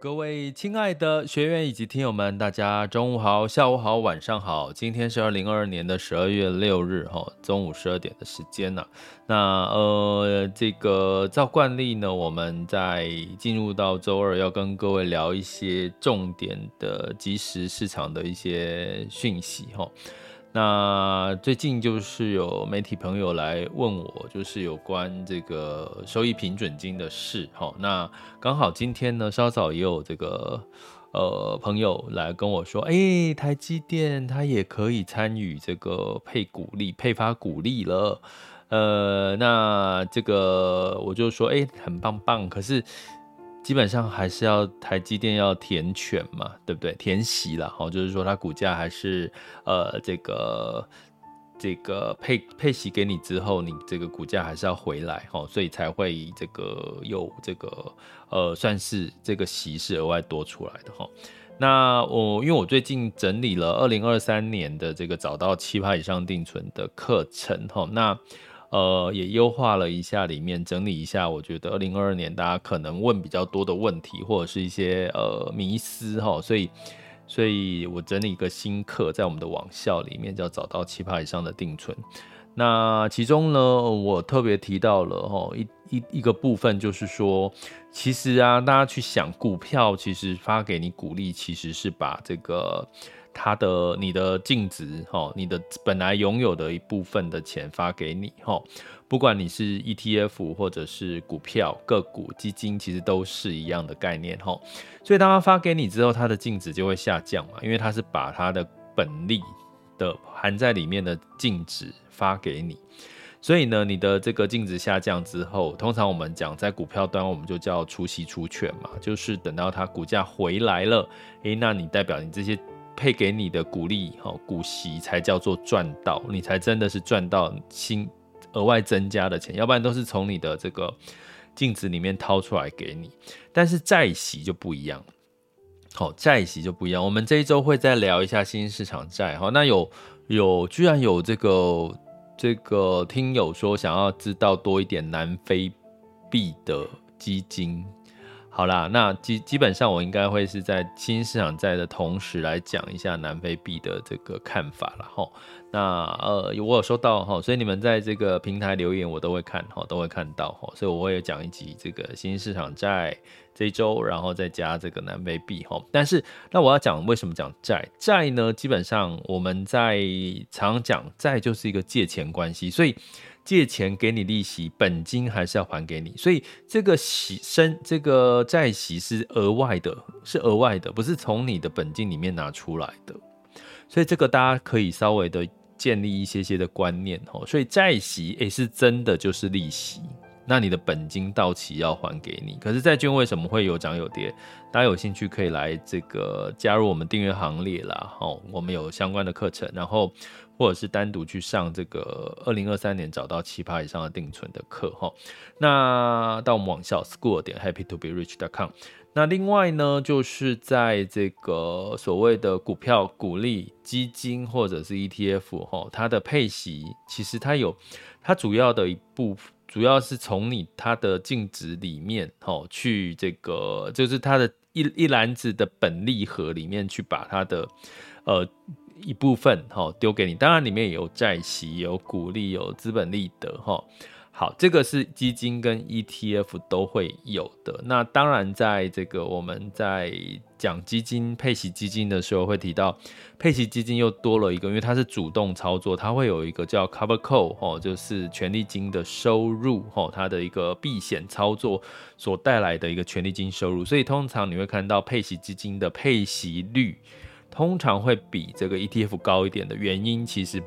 各位亲爱的学员以及听友们，大家中午好、下午好、晚上好。今天是二零二二年的十二月六日，哈，中午十二点的时间呢。那呃，这个照惯例呢，我们在进入到周二，要跟各位聊一些重点的即时市场的一些讯息，哈。那最近就是有媒体朋友来问我，就是有关这个收益平准金的事。好，那刚好今天呢，稍早也有这个呃朋友来跟我说，哎、台积电它也可以参与这个配股利、配发股利了。呃，那这个我就说，哎、很棒棒。可是。基本上还是要台积电要填权嘛，对不对？填息了，好，就是说它股价还是呃这个这个配配息给你之后，你这个股价还是要回来，哈，所以才会这个有这个呃算是这个息是额外多出来的哈。那我因为我最近整理了二零二三年的这个找到七趴以上定存的课程哈，那。呃，也优化了一下，里面整理一下，我觉得二零二二年大家可能问比较多的问题，或者是一些呃迷思哈，所以，所以我整理一个新课在我们的网校里面，叫找到七趴以上的定存。那其中呢，我特别提到了哈一一一个部分，就是说，其实啊，大家去想股票，其实发给你股利，其实是把这个。它的你的净值哈，你的本来拥有的一部分的钱发给你哈，不管你是 ETF 或者是股票、个股、基金，其实都是一样的概念哈。所以当他发给你之后，它的净值就会下降嘛，因为它是把它的本利的含在里面的净值发给你。所以呢，你的这个净值下降之后，通常我们讲在股票端，我们就叫除息除权嘛，就是等到它股价回来了，诶，那你代表你这些。配给你的股利，哈，股息才叫做赚到，你才真的是赚到新额外增加的钱，要不然都是从你的这个净值里面掏出来给你。但是债息就不一样，好，债息就不一样。我们这一周会再聊一下新兴市场债，哈，那有有居然有这个这个听友说想要知道多一点南非币的基金。好啦，那基基本上我应该会是在新市场债的同时来讲一下南非币的这个看法了哈。那呃，我有收到哈，所以你们在这个平台留言我都会看哈，都会看到哈，所以我会讲一集这个新市场债这一周，然后再加这个南非币哈。但是那我要讲为什么讲债？债呢，基本上我们在常讲债就是一个借钱关系，所以。借钱给你利息，本金还是要还给你，所以这个息生这个债息是额外的，是额外的，不是从你的本金里面拿出来的。所以这个大家可以稍微的建立一些些的观念哦。所以债息诶是真的就是利息，那你的本金到期要还给你。可是债券为什么会有涨有跌？大家有兴趣可以来这个加入我们订阅行列啦。哦，我们有相关的课程，然后。或者是单独去上这个二零二三年找到七趴以上的定存的课哈，那到我们网校 school 点 happytoberich.com 那另外呢，就是在这个所谓的股票、股利基金或者是 ETF 哈，它的配息其实它有它主要的一部分。主要是从你它的净值里面，吼，去这个就是它的一一篮子的本利盒里面去把它的呃一部分，哈，丢给你。当然里面也有债息、有股利、有资本利得，哈。好，这个是基金跟 ETF 都会有的。那当然，在这个我们在讲基金配息基金的时候，会提到配息基金又多了一个，因为它是主动操作，它会有一个叫 Cover Call 哦，就是权利金的收入哦，它的一个避险操作所带来的一个权利金收入。所以通常你会看到配息基金的配息率通常会比这个 ETF 高一点的原因，其实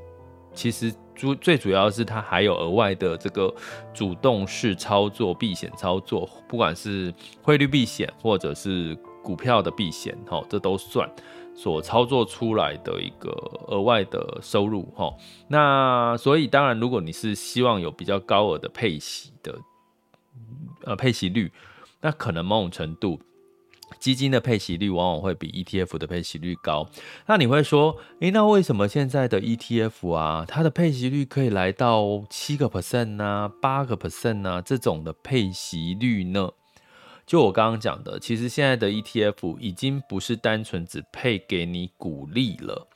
其实。主最主要是它还有额外的这个主动式操作避险操作，不管是汇率避险或者是股票的避险，哈，这都算所操作出来的一个额外的收入，哈。那所以当然，如果你是希望有比较高额的配息的，呃，配息率，那可能某种程度。基金的配息率往往会比 ETF 的配息率高。那你会说，诶，那为什么现在的 ETF 啊，它的配息率可以来到七个 percent 呢，八个 percent 呢？这种的配息率呢？就我刚刚讲的，其实现在的 ETF 已经不是单纯只配给你股利了，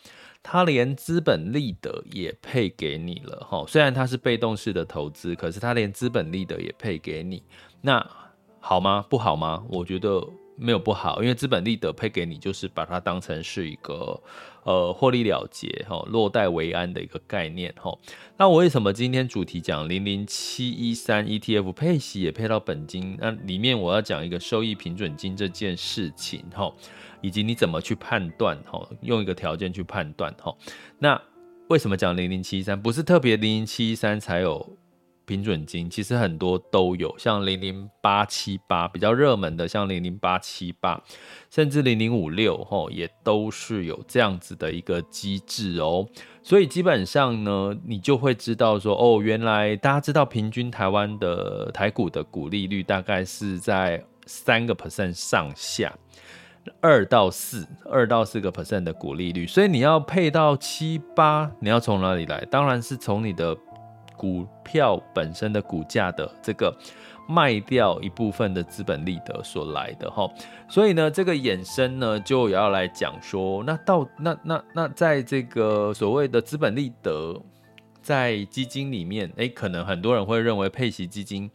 它连资本利得也配给你了。哈，虽然它是被动式的投资，可是它连资本利得也配给你。那好吗？不好吗？我觉得。没有不好，因为资本利得配给你，就是把它当成是一个呃获利了结哈，落袋为安的一个概念哈。那我为什么今天主题讲零零七一三 ETF 配息也配到本金？那里面我要讲一个收益平准金这件事情哈，以及你怎么去判断哈，用一个条件去判断哈。那为什么讲零零七一三？不是特别零零七一三才有。平准金其实很多都有，像零零八七八比较热门的，像零零八七八，甚至零零五六吼，也都是有这样子的一个机制哦。所以基本上呢，你就会知道说，哦，原来大家知道平均台湾的台股的股利率大概是在三个 percent 上下，二到四，二到四个 percent 的股利率。所以你要配到七八，你要从哪里来？当然是从你的。股票本身的股价的这个卖掉一部分的资本利得所来的哈，所以呢，这个衍生呢就要来讲说，那到那那那在这个所谓的资本利得在基金里面，诶，可能很多人会认为配息基金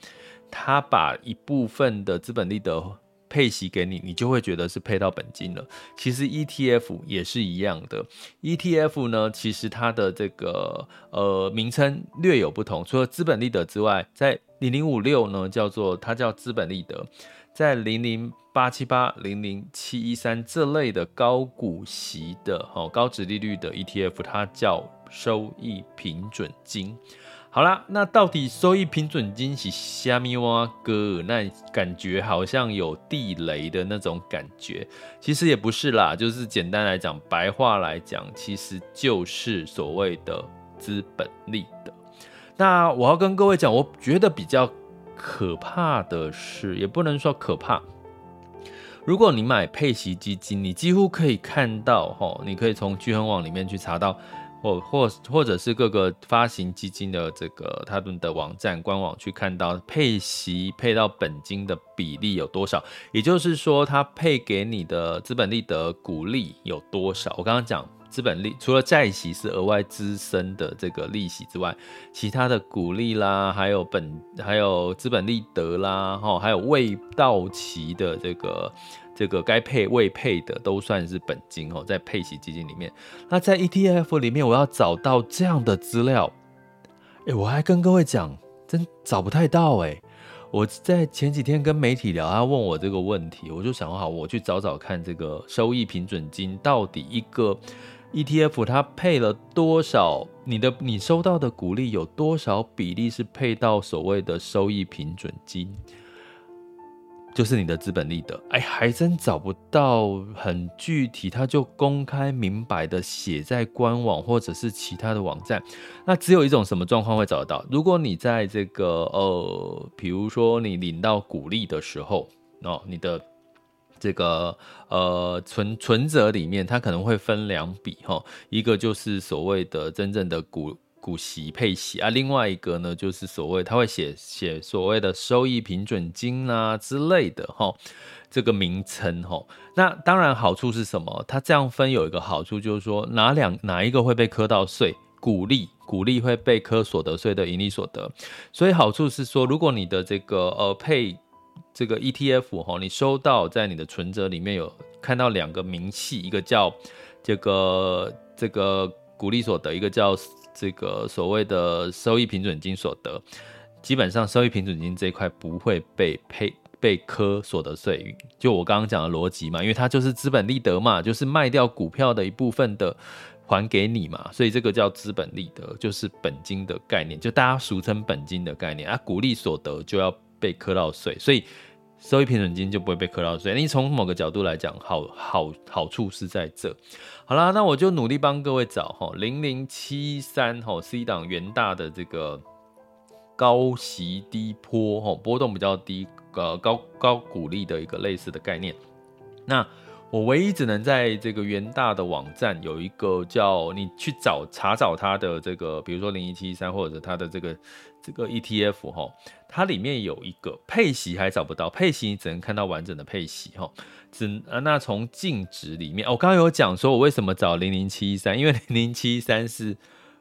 他把一部分的资本利得。配息给你，你就会觉得是配到本金了。其实 ETF 也是一样的，ETF 呢，其实它的这个呃名称略有不同。除了资本利得之外，在零零五六呢叫做它叫资本利得，在零零八七八、零零七一三这类的高股息的哦高殖利率的 ETF，它叫收益平准金。好啦，那到底收益平准金是虾米碗糕？那感觉好像有地雷的那种感觉，其实也不是啦，就是简单来讲，白话来讲，其实就是所谓的资本利得。那我要跟各位讲，我觉得比较可怕的是，也不能说可怕。如果你买配息基金，你几乎可以看到，吼，你可以从巨亨网里面去查到。或或或者是各个发行基金的这个他们的网站官网去看到配息配到本金的比例有多少，也就是说，它配给你的资本利得股利有多少？我刚刚讲资本利除了债息是额外滋生的这个利息之外，其他的股利啦，还有本还有资本利得啦，哈，还有未到期的这个。这个该配未配的都算是本金哦，在配息基金里面。那在 ETF 里面，我要找到这样的资料，哎，我还跟各位讲，真找不太到哎。我在前几天跟媒体聊，他问我这个问题，我就想好，我去找找看这个收益平准金到底一个 ETF 它配了多少，你的你收到的股利有多少比例是配到所谓的收益平准金。就是你的资本利得，哎，还真找不到很具体，他就公开明白的写在官网或者是其他的网站。那只有一种什么状况会找得到？如果你在这个呃，比如说你领到股利的时候，哦，你的这个呃存存折里面，它可能会分两笔哈，一个就是所谓的真正的股股息配息啊，另外一个呢就是所谓他会写写所谓的收益平准金啊之类的哈，这个名称哈。那当然好处是什么？它这样分有一个好处就是说哪两哪一个会被磕到税？股利股利会被课所得税的盈利所得，所以好处是说，如果你的这个呃配这个 ETF 哈，你收到在你的存折里面有看到两个明细，一个叫这个这个股利所得，一个叫这个所谓的收益平准金所得，基本上收益平准金这一块不会被配被课所得税，就我刚刚讲的逻辑嘛，因为它就是资本利得嘛，就是卖掉股票的一部分的。还给你嘛，所以这个叫资本利得，就是本金的概念，就大家俗称本金的概念啊。股利所得就要被课到税，所以收益平准金就不会被磕到税。你从某个角度来讲，好好好处是在这。好啦，那我就努力帮各位找哈，零零七三哈 C 档元大的这个高息低波哈，波动比较低，呃高高股利的一个类似的概念。那我唯一只能在这个元大的网站有一个叫你去找查找它的这个，比如说零零七三或者它的这个这个 ETF 哈，它里面有一个配息还找不到，配息你只能看到完整的配息哈，只啊那从净值里面，我刚刚有讲说我为什么找零零七三，因为零零七三是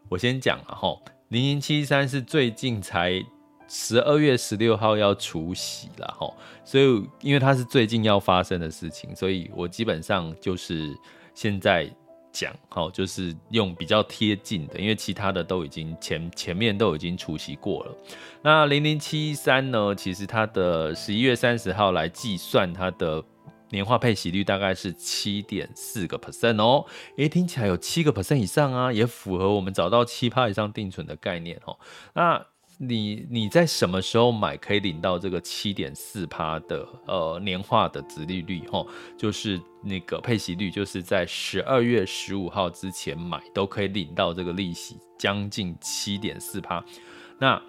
我先讲了哈，零零七三是最近才。十二月十六号要除息了哈，所以因为它是最近要发生的事情，所以我基本上就是现在讲哈，就是用比较贴近的，因为其他的都已经前前面都已经除息过了。那零零七三呢，其实它的十一月三十号来计算它的年化配息率大概是七点四个 percent 哦，诶，听起来有七个 percent 以上啊，也符合我们找到七趴以上定存的概念哦。那你你在什么时候买可以领到这个七点四趴的呃年化的值利率哈？就是那个配息率，就是在十二月十五号之前买都可以领到这个利息，将近七点四趴。那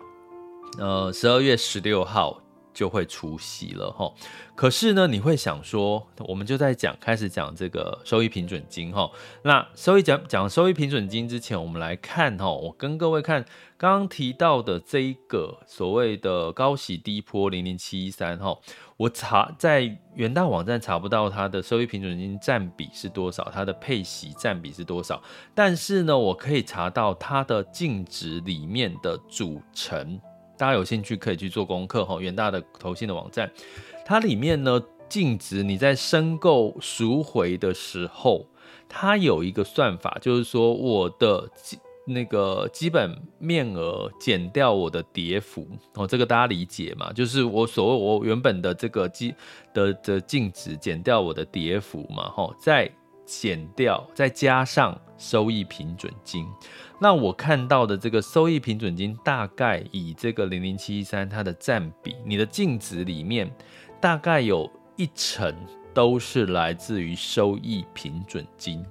呃十二月十六号。就会除息了哈，可是呢，你会想说，我们就在讲开始讲这个收益平准金哈。那收益讲讲收益平准金之前，我们来看哈，我跟各位看刚刚提到的这一个所谓的高息低波零零七一三哈，我查在元大网站查不到它的收益平准金占比是多少，它的配息占比是多少，但是呢，我可以查到它的净值里面的组成。大家有兴趣可以去做功课哈，元大的投信的网站，它里面呢净值你在申购赎回的时候，它有一个算法，就是说我的那个基本面额减掉我的跌幅哦，这个大家理解嘛？就是我所谓我原本的这个基的的净值减掉我的跌幅嘛，哈，再减掉再加上收益平准金。那我看到的这个收益平准金，大概以这个零零七一三它的占比，你的净值里面大概有一成都是来自于收益平准金。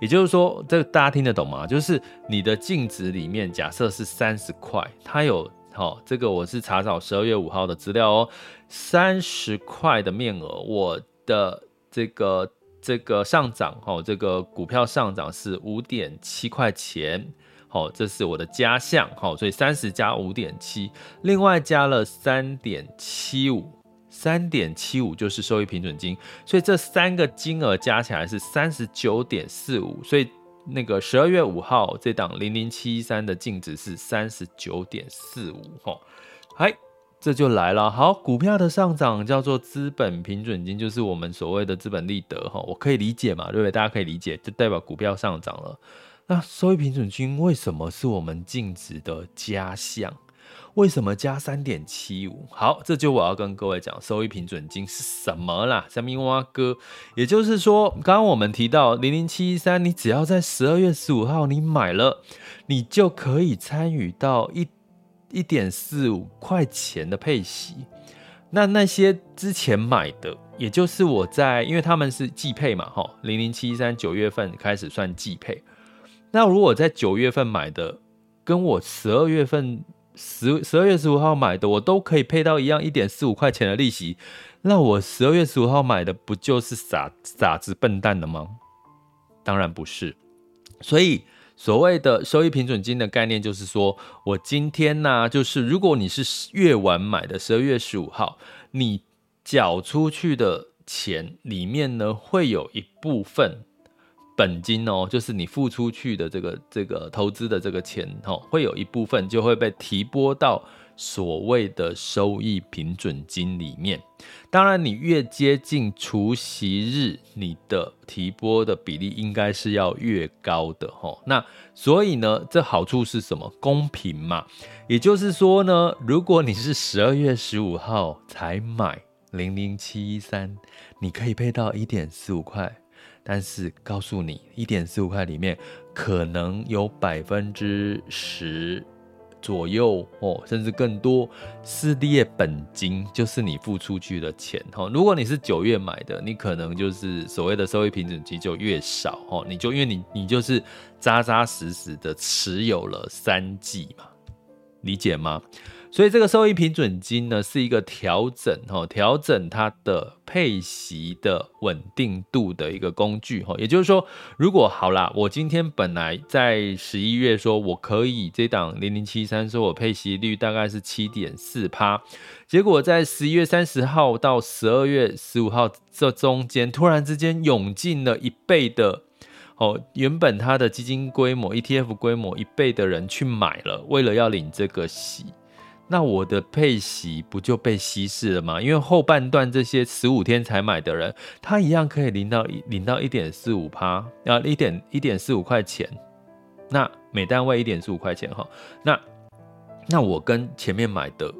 也就是说，这个大家听得懂吗？就是你的净值里面，假设是三十块，它有好，这个我是查找十二月五号的资料哦，三十块的面额，我的这个。这个上涨，哈，这个股票上涨是五点七块钱，好，这是我的加项，好，所以三十加五点七，另外加了三点七五，三点七五就是收益平准金，所以这三个金额加起来是三十九点四五，所以那个十二月五号这档零零七一三的净值是三十九点四五，哈，嗨。这就来了，好，股票的上涨叫做资本平准金，就是我们所谓的资本利得哈，我可以理解嘛，对不对？大家可以理解，就代表股票上涨了。那收益平准金为什么是我们净值的加项？为什么加三点七五？好，这就我要跟各位讲，收益平准金是什么啦？下面挖哥，也就是说，刚刚我们提到零零七一三，你只要在十二月十五号你买了，你就可以参与到一。一点四五块钱的配息，那那些之前买的，也就是我在，因为他们是季配嘛，哈，零零七三九月份开始算季配。那如果在九月份买的，跟我十二月份十十二月十五号买的，我都可以配到一样一点四五块钱的利息，那我十二月十五号买的不就是傻傻子笨蛋的吗？当然不是。所以所谓的收益平准金的概念就是说，我今天呢、就是如果你是月晚买的十二月十五号，你缴出去的钱里面呢，会有一部分。本金哦，就是你付出去的这个这个投资的这个钱哦，会有一部分就会被提拨到所谓的收益平准金里面。当然，你越接近除息日，你的提拨的比例应该是要越高的哦。那所以呢，这好处是什么？公平嘛。也就是说呢，如果你是十二月十五号才买零零七一三，你可以配到一点四五块。但是告诉你，一点四五块里面可能有百分之十左右哦，甚至更多是列本金，就是你付出去的钱哈。如果你是九月买的，你可能就是所谓的收益平准期就越少哦，你就因为你你就是扎扎实实的持有了三季嘛，理解吗？所以这个收益平准金呢，是一个调整哈，调整它的配息的稳定度的一个工具哈。也就是说，如果好啦，我今天本来在十一月说我可以这档零零七三，说我配息率大概是七点四趴，结果在十一月三十号到十二月十五号这中间，突然之间涌进了一倍的哦，原本它的基金规模 ETF 规模一倍的人去买了，为了要领这个息。那我的配息不就被稀释了吗？因为后半段这些十五天才买的人，他一样可以领到领到一点四五趴，啊，一点一点四五块钱，那每单位一点四五块钱哈。那那我跟前面买的，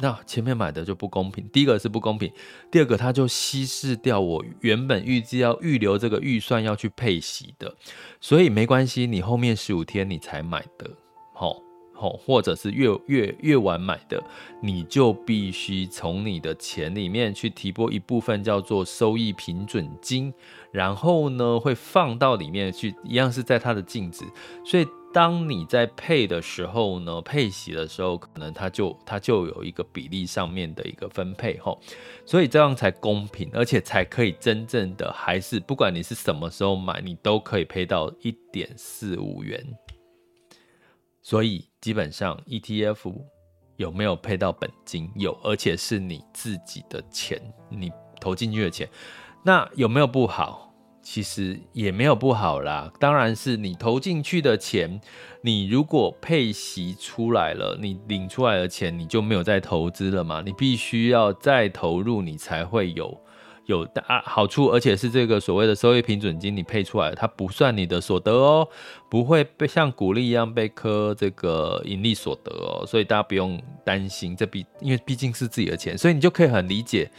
那前面买的就不公平。第一个是不公平，第二个他就稀释掉我原本预计要预留这个预算要去配息的，所以没关系，你后面十五天你才买的，好。或者是越越越晚买的，你就必须从你的钱里面去提拨一部分叫做收益平准金，然后呢会放到里面去，一样是在它的净值。所以当你在配的时候呢，配息的时候，可能它就它就有一个比例上面的一个分配吼，所以这样才公平，而且才可以真正的还是不管你是什么时候买，你都可以配到一点四五元。所以基本上 ETF 有没有配到本金？有，而且是你自己的钱，你投进去的钱。那有没有不好？其实也没有不好啦。当然是你投进去的钱，你如果配息出来了，你领出来的钱，你就没有再投资了嘛？你必须要再投入，你才会有。有大好处，而且是这个所谓的收益平准金，你配出来，它不算你的所得哦，不会被像股利一样被课这个盈利所得哦，所以大家不用担心，这毕因为毕竟是自己的钱，所以你就可以很理解，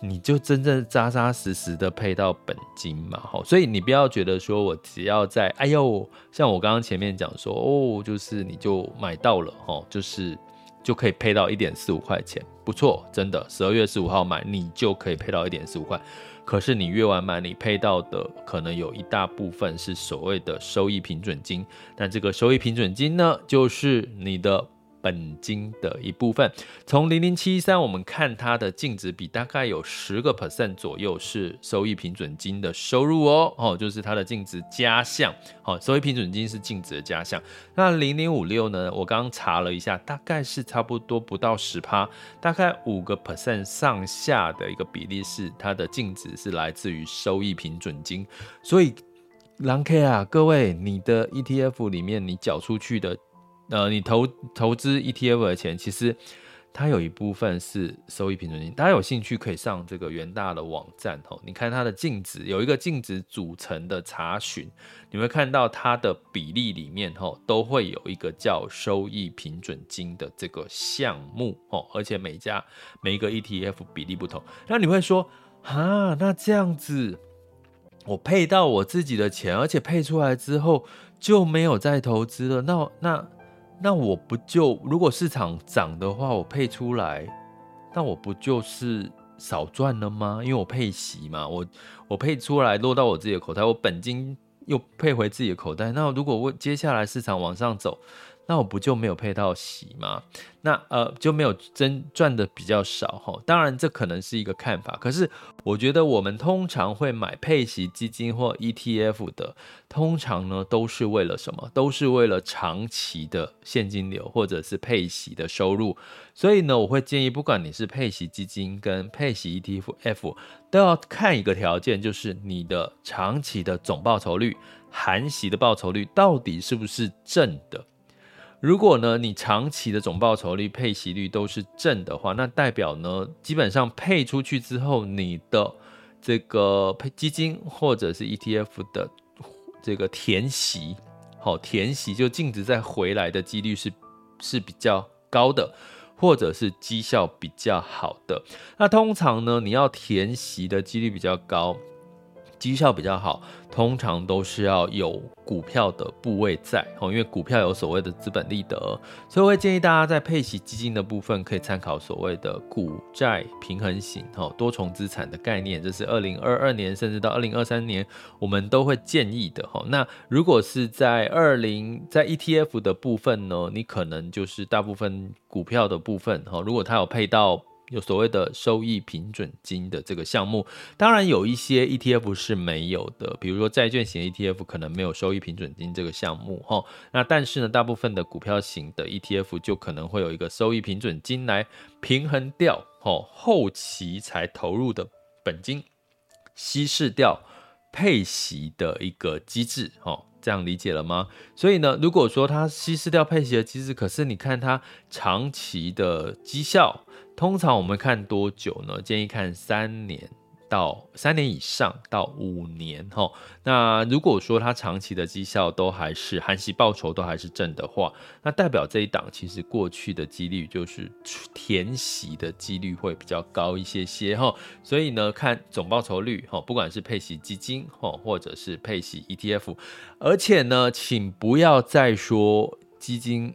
你就真正扎扎实实的配到本金嘛，好，所以你不要觉得说我只要在，哎呦，像我刚刚前面讲说，哦，就是你就买到了，哦，就是。就可以配到一点四五块钱，不错，真的。十二月十五号买，你就可以配到一点四五块。可是你越晚买，你配到的可能有一大部分是所谓的收益平准金。但这个收益平准金呢，就是你的。本金的一部分，从零零七三，我们看它的净值比大概有十个 percent 左右是收益平准金的收入哦，哦，就是它的净值加项，好，收益平准金是净值的加项。那零零五六呢？我刚刚查了一下，大概是差不多不到十趴，大概五个 percent 上下的一个比例是它的净值是来自于收益平准金。所以，狼 K 啊，各位，你的 ETF 里面你缴出去的。呃，你投投资 ETF 的钱，其实它有一部分是收益平准金。大家有兴趣可以上这个元大的网站哦，你看它的净值有一个净值组成的查询，你会看到它的比例里面哦，都会有一个叫收益平准金的这个项目哦，而且每家每一个 ETF 比例不同。那你会说啊，那这样子我配到我自己的钱，而且配出来之后就没有再投资了，那那。那我不就如果市场涨的话，我配出来，那我不就是少赚了吗？因为我配息嘛，我我配出来落到我自己的口袋，我本金又配回自己的口袋。那如果我接下来市场往上走，那我不就没有配到息吗？那呃就没有真赚的比较少哈。当然这可能是一个看法，可是我觉得我们通常会买配息基金或 ETF 的，通常呢都是为了什么？都是为了长期的现金流或者是配息的收入。所以呢，我会建议，不管你是配息基金跟配息 ETF，都要看一个条件，就是你的长期的总报酬率。含息的报酬率到底是不是正的？如果呢，你长期的总报酬率、配息率都是正的话，那代表呢，基本上配出去之后，你的这个配基金或者是 ETF 的这个填息，好，填息就净值再回来的几率是是比较高的，或者是绩效比较好的。那通常呢，你要填息的几率比较高。绩效比较好，通常都是要有股票的部位在哦，因为股票有所谓的资本利得，所以我会建议大家在配息基金的部分可以参考所谓的股债平衡型哦，多重资产的概念，这是二零二二年甚至到二零二三年我们都会建议的哈。那如果是在二零在 ETF 的部分呢，你可能就是大部分股票的部分哈，如果它有配到。有所谓的收益平准金的这个项目，当然有一些 ETF 是没有的，比如说债券型 ETF 可能没有收益平准金这个项目哈。那但是呢，大部分的股票型的 ETF 就可能会有一个收益平准金来平衡掉哈后期才投入的本金，稀释掉配息的一个机制哦。这样理解了吗？所以呢，如果说它稀释掉配息的机制，可是你看它长期的绩效。通常我们看多久呢？建议看三年到三年以上到五年哈。那如果说它长期的绩效都还是含息报酬都还是正的话，那代表这一档其实过去的几率就是填息的几率会比较高一些些哈。所以呢，看总报酬率哈，不管是配息基金哈，或者是配息 ETF，而且呢，请不要再说基金。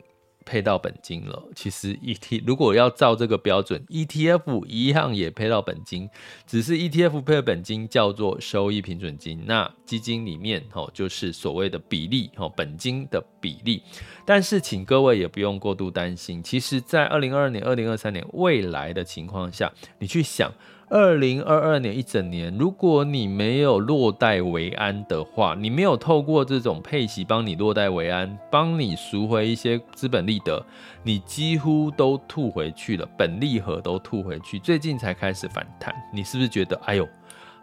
配到本金了，其实 E T 如果要照这个标准，E T F 一样也配到本金，只是 E T F 配的本金叫做收益平准金，那基金里面哦就是所谓的比例哦本金的比例，但是请各位也不用过度担心，其实在二零二二年、二零二三年未来的情况下，你去想。二零二二年一整年，如果你没有落袋为安的话，你没有透过这种配息帮你落袋为安，帮你赎回一些资本利得，你几乎都吐回去了，本利和都吐回去，最近才开始反弹，你是不是觉得，哎呦，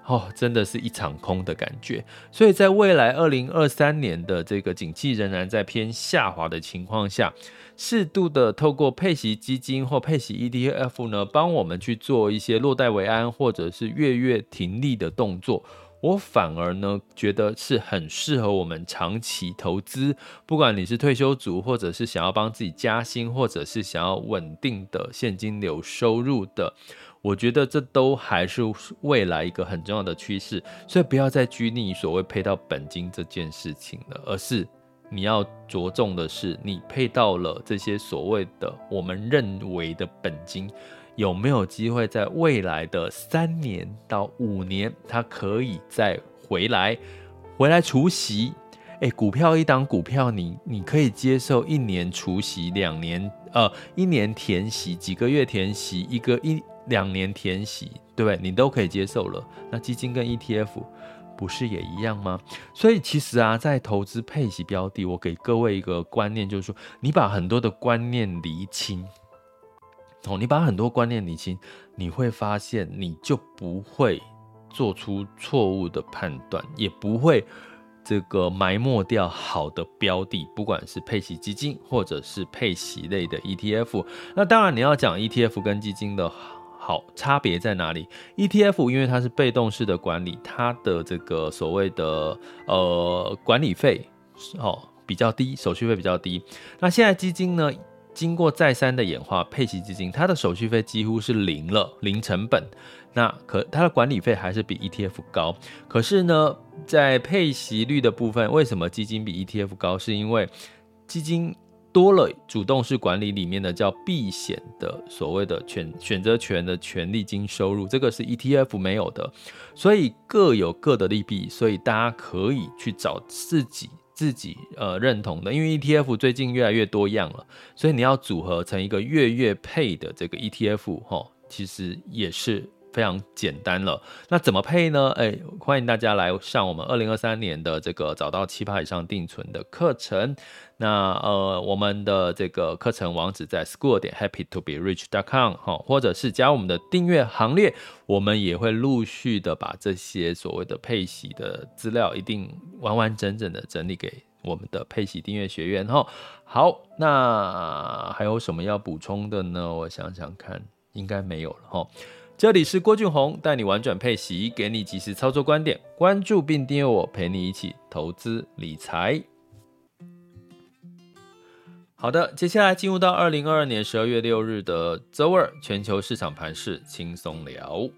哦，真的是一场空的感觉？所以在未来二零二三年的这个景气仍然在偏下滑的情况下。适度的透过配息基金或配息 ETF 呢，帮我们去做一些落袋为安或者是月月停利的动作，我反而呢觉得是很适合我们长期投资。不管你是退休族，或者是想要帮自己加薪，或者是想要稳定的现金流收入的，我觉得这都还是未来一个很重要的趋势。所以不要再拘泥于所谓配到本金这件事情了，而是。你要着重的是，你配到了这些所谓的我们认为的本金，有没有机会在未来的三年到五年，它可以再回来，回来除息？诶，股票一档股票你，你你可以接受一年除息，两年呃一年填息，几个月填息，一个一两年填息，对不对？你都可以接受了。那基金跟 ETF。不是也一样吗？所以其实啊，在投资配息标的，我给各位一个观念，就是说，你把很多的观念厘清，哦，你把很多观念厘清，你会发现你就不会做出错误的判断，也不会这个埋没掉好的标的，不管是配息基金或者是配息类的 ETF。那当然，你要讲 ETF 跟基金的。好，差别在哪里？ETF 因为它是被动式的管理，它的这个所谓的呃管理费哦比较低，手续费比较低。那现在基金呢，经过再三的演化，配息基金它的手续费几乎是零了，零成本。那可它的管理费还是比 ETF 高。可是呢，在配息率的部分，为什么基金比 ETF 高？是因为基金。多了主动式管理里面的叫避险的所谓的选选择权的权利金收入，这个是 ETF 没有的，所以各有各的利弊，所以大家可以去找自己自己呃认同的，因为 ETF 最近越来越多样了，所以你要组合成一个月月配的这个 ETF 哈，其实也是。非常简单了，那怎么配呢？哎，欢迎大家来上我们二零二三年的这个找到七趴以上定存的课程。那呃，我们的这个课程网址在 school 点 happy to be rich dot com 哈，或者是加我们的订阅行列，我们也会陆续的把这些所谓的配息的资料，一定完完整整的整理给我们的配息订阅学员哈。好，那还有什么要补充的呢？我想想看，应该没有了哈。这里是郭俊宏，带你玩转配息，给你及时操作观点。关注并订阅我，陪你一起投资理财。好的，接下来进入到二零二二年十二月六日的周二，全球市场盘势轻松聊。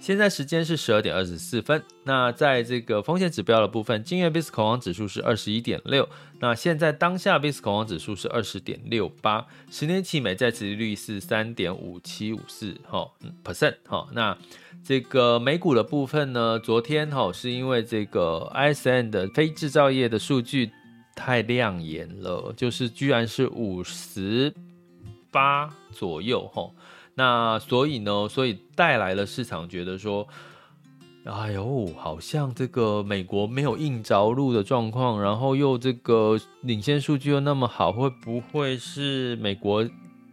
现在时间是十二点二十四分。那在这个风险指标的部分，今日 VIX 恐慌指数是二十一点六。那现在当下 VIX 恐慌指数是二十点六八，十年期美债殖利率是三点五七五四哈 percent 哈。那这个美股的部分呢，昨天哈是因为这个 ISM 的非制造业的数据太亮眼了，就是居然是五十八左右哈。那所以呢，所以带来了市场觉得说，哎呦，好像这个美国没有硬着陆的状况，然后又这个领先数据又那么好，会不会是美国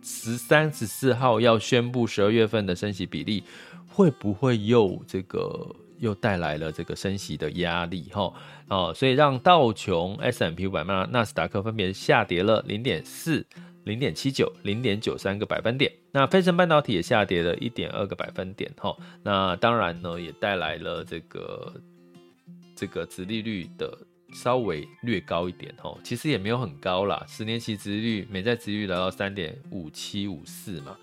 十三、十四号要宣布十二月份的升息比例，会不会又这个又带来了这个升息的压力？哈哦，所以让道琼、S M P 五百、纳斯达克分别下跌了零点四。零点七九、零点九三个百分点，那费城半导体也下跌了一点二个百分点，哈，那当然呢，也带来了这个这个殖利率的稍微略高一点，哈，其实也没有很高啦，十年期殖利率、美债殖利率来到三点五七五四嘛，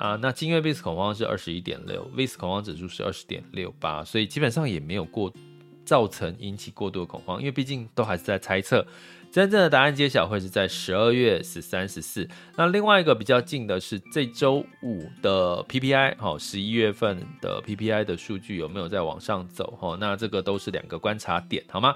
啊，那今月 VIX 恐慌是二十一点六，VIX 恐慌指数是二十点六八，所以基本上也没有过造成引起过度的恐慌，因为毕竟都还是在猜测。真正的答案揭晓会是在十二月十三、十四。那另外一个比较近的是这周五的 PPI，好，十一月份的 PPI 的数据有没有在往上走？哈，那这个都是两个观察点，好吗？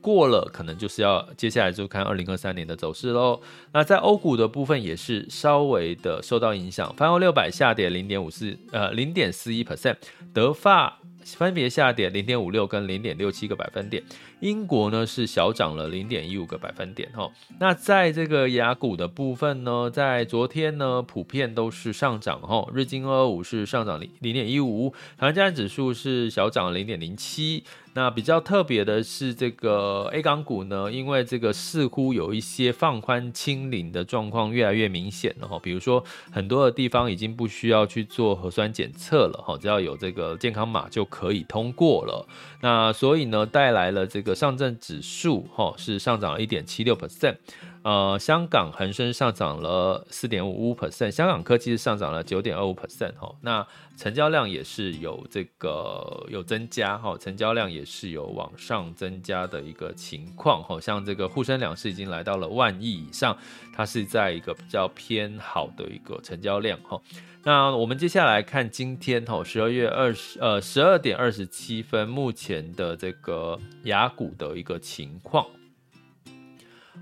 过了可能就是要接下来就看二零二三年的走势喽。那在欧股的部分也是稍微的受到影响，泛欧六百下跌零点五四，呃，零点四一 percent，德发。分别下跌零点五六跟零点六七个百分点，英国呢是小涨了零点一五个百分点哈。那在这个雅股的部分呢，在昨天呢普遍都是上涨哈，日经二二五是上涨零零点一五，台湾加权指数是小涨零点零七。那比较特别的是，这个 A 港股呢，因为这个似乎有一些放宽清零的状况越来越明显了哈。比如说，很多的地方已经不需要去做核酸检测了哈，只要有这个健康码就可以通过了。那所以呢，带来了这个上证指数哈是上涨了一点七六 percent。呃，香港恒生上涨了四点五五 percent，香港科技是上涨了九点二五 percent 哈。那成交量也是有这个有增加哈，成交量也是有往上增加的一个情况哈。像这个沪深两市已经来到了万亿以上，它是在一个比较偏好的一个成交量哈。那我们接下来看今天哦，十二月二十呃十二点二十七分，目前的这个雅股的一个情况。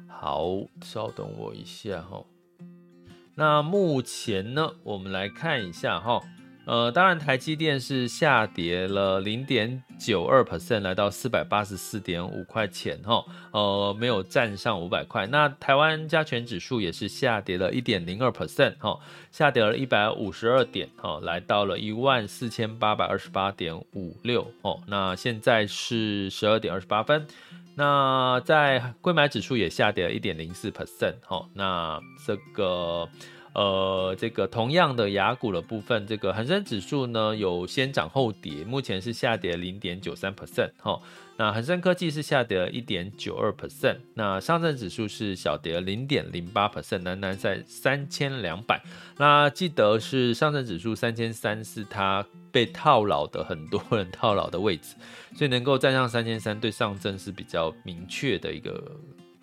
好，稍等我一下哈。那目前呢，我们来看一下哈。呃，当然台积电是下跌了零点九二 percent，来到四百八十四点五块钱哈。呃，没有站上五百块。那台湾加权指数也是下跌了一点零二 percent 哈，下跌了一百五十二点哈，来到了一万四千八百二十八点五六哦。那现在是十二点二十八分。那在柜买指数也下跌了一点零四 percent，哈，那这个呃，这个同样的雅股的部分，这个恒生指数呢有先涨后跌，目前是下跌零点九三 percent，哈。那恒生科技是下跌了一点九二 percent，那上证指数是小跌了零点零八 percent，仍然在三千两百。那记得是上证指数三千三是它被套牢的很多人套牢的位置，所以能够站上三千三，对上证是比较明确的一个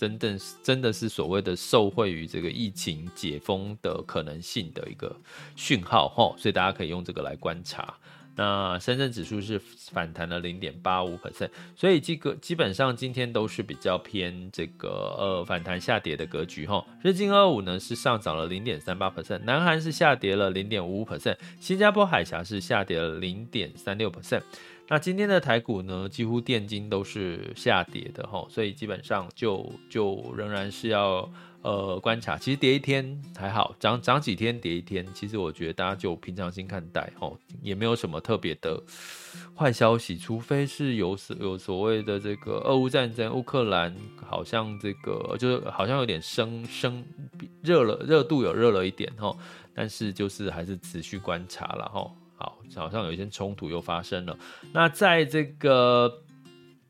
真正真的是所谓的受惠于这个疫情解封的可能性的一个讯号哈，所以大家可以用这个来观察。那深圳指数是反弹了零点八五 percent，所以这个基本上今天都是比较偏这个呃反弹下跌的格局哈。日经二五呢是上涨了零点三八 percent，南韩是下跌了零点五五 percent，新加坡海峡是下跌了零点三六 percent。那今天的台股呢，几乎电金都是下跌的哈，所以基本上就就仍然是要。呃，观察其实跌一天还好，涨涨几天跌一天，其实我觉得大家就平常心看待哦，也没有什么特别的坏消息，除非是有所有所谓的这个俄乌战争，乌克兰好像这个就是好像有点升升热了，热度有热了一点哈，但是就是还是持续观察了哈，好，好像有一些冲突又发生了，那在这个。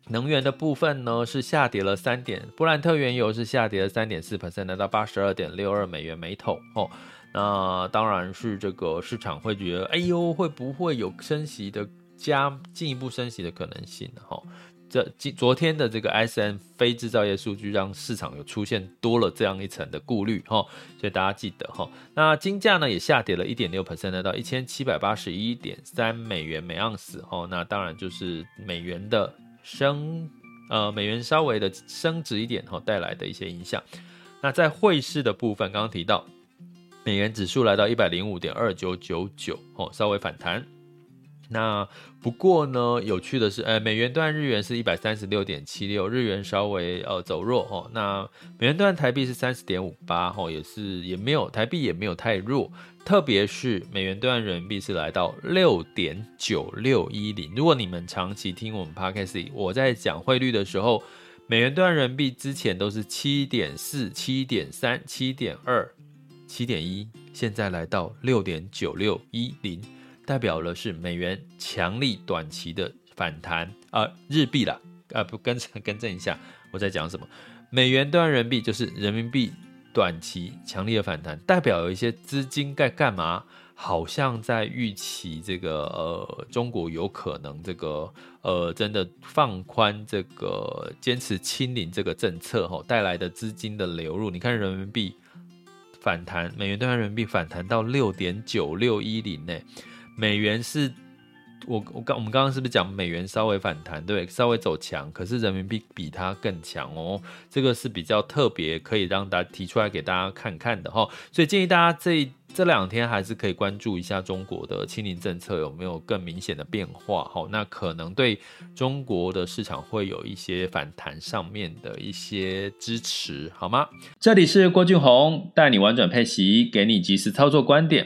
能源的部分呢是下跌了三点，布兰特原油是下跌了三点四 percent，来到八十二点六二美元每桶哦。那当然是这个市场会觉得，哎呦，会不会有升息的加进一步升息的可能性？哈，这今昨天的这个 ISM 非制造业数据让市场有出现多了这样一层的顾虑哈，所以大家记得哈。那金价呢也下跌了一点六 percent，到一千七百八十一点三美元每盎司哈。那当然就是美元的。升，呃，美元稍微的升值一点哈带来的一些影响。那在汇市的部分，刚刚提到，美元指数来到一百零五点二九九九，哦，稍微反弹。那不过呢，有趣的是，呃，美元兑日元是一百三十六点七六，日元稍微呃走弱，哦，那美元兑台币是三十点五八，哦，也是也没有台币也没有太弱。特别是美元兑人民币是来到六点九六一零。如果你们长期听我们 Podcast，我在讲汇率的时候，美元兑人民币之前都是七点四、七点三、七点二、七点一，现在来到六点九六一零，代表了是美元强力短期的反弹啊，日币啦，啊不，更正更正一下，我在讲什么？美元兑换人民币就是人民币。短期强烈的反弹，代表有一些资金在干嘛？好像在预期这个呃，中国有可能这个呃，真的放宽这个坚持清零这个政策哈，带来的资金的流入。你看人民币反弹，美元兑换人民币反弹到六点九六一零呢，美元是。我我刚我们刚刚是不是讲美元稍微反弹，对，稍微走强，可是人民币比它更强哦，这个是比较特别，可以让大家提出来给大家看看的哈。所以建议大家这这两天还是可以关注一下中国的清零政策有没有更明显的变化哈。那可能对中国的市场会有一些反弹上面的一些支持，好吗？这里是郭俊宏带你玩转配息，给你及时操作观点，